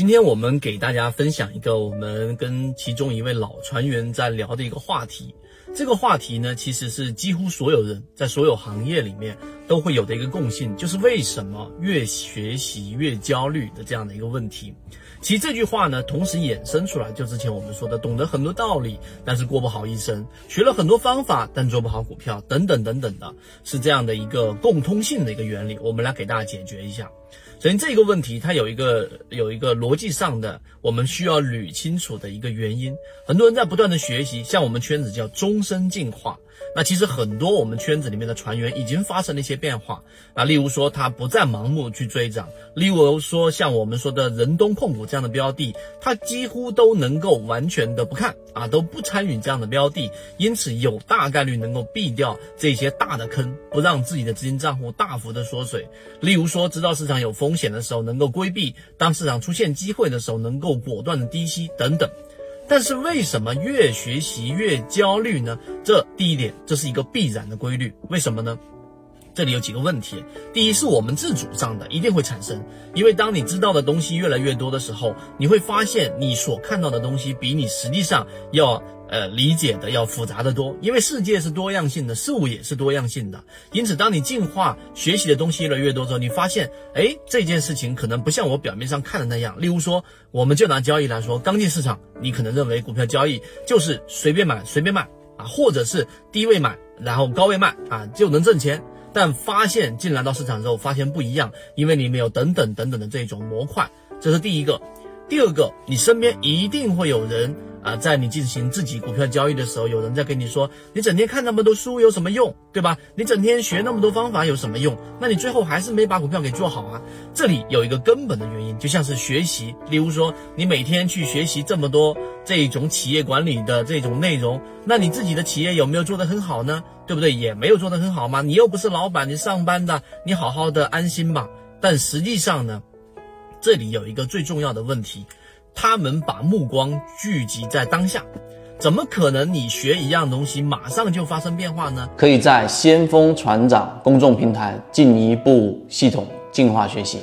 今天我们给大家分享一个我们跟其中一位老船员在聊的一个话题。这个话题呢，其实是几乎所有人在所有行业里面都会有的一个共性，就是为什么越学习越焦虑的这样的一个问题。其实这句话呢，同时衍生出来，就之前我们说的，懂得很多道理，但是过不好一生；学了很多方法，但做不好股票，等等等等的，是这样的一个共通性的一个原理。我们来给大家解决一下。首先，这个问题它有一个有一个逻辑上的，我们需要捋清楚的一个原因。很多人在不断的学习，像我们圈子叫终身进化。那其实很多我们圈子里面的船员已经发生了一些变化啊，例如说他不再盲目去追涨，例如说像我们说的人东控股这样的标的，他几乎都能够完全的不看啊，都不参与这样的标的，因此有大概率能够避掉这些大的坑，不让自己的资金账户大幅的缩水。例如说，知道市场有风险的时候能够规避，当市场出现机会的时候能够果断的低吸等等。但是为什么越学习越焦虑呢？这第一点，这是一个必然的规律。为什么呢？这里有几个问题。第一，是我们自主上的，一定会产生。因为当你知道的东西越来越多的时候，你会发现你所看到的东西比你实际上要呃理解的要复杂的多。因为世界是多样性的，事物也是多样性的。因此，当你进化学习的东西越来越多之后，你发现，哎，这件事情可能不像我表面上看的那样。例如说，我们就拿交易来说，刚进市场，你可能认为股票交易就是随便买随便卖啊，或者是低位买然后高位卖啊就能挣钱。但发现进来到市场之后，发现不一样，因为里面有等等等等的这种模块，这是第一个。第二个，你身边一定会有人。啊，在你进行自己股票交易的时候，有人在跟你说，你整天看那么多书有什么用，对吧？你整天学那么多方法有什么用？那你最后还是没把股票给做好啊。这里有一个根本的原因，就像是学习，例如说你每天去学习这么多这种企业管理的这种内容，那你自己的企业有没有做得很好呢？对不对？也没有做得很好吗？你又不是老板，你上班的，你好好的安心吧。但实际上呢，这里有一个最重要的问题。他们把目光聚集在当下，怎么可能你学一样东西马上就发生变化呢？可以在先锋船长公众平台进一步系统进化学习。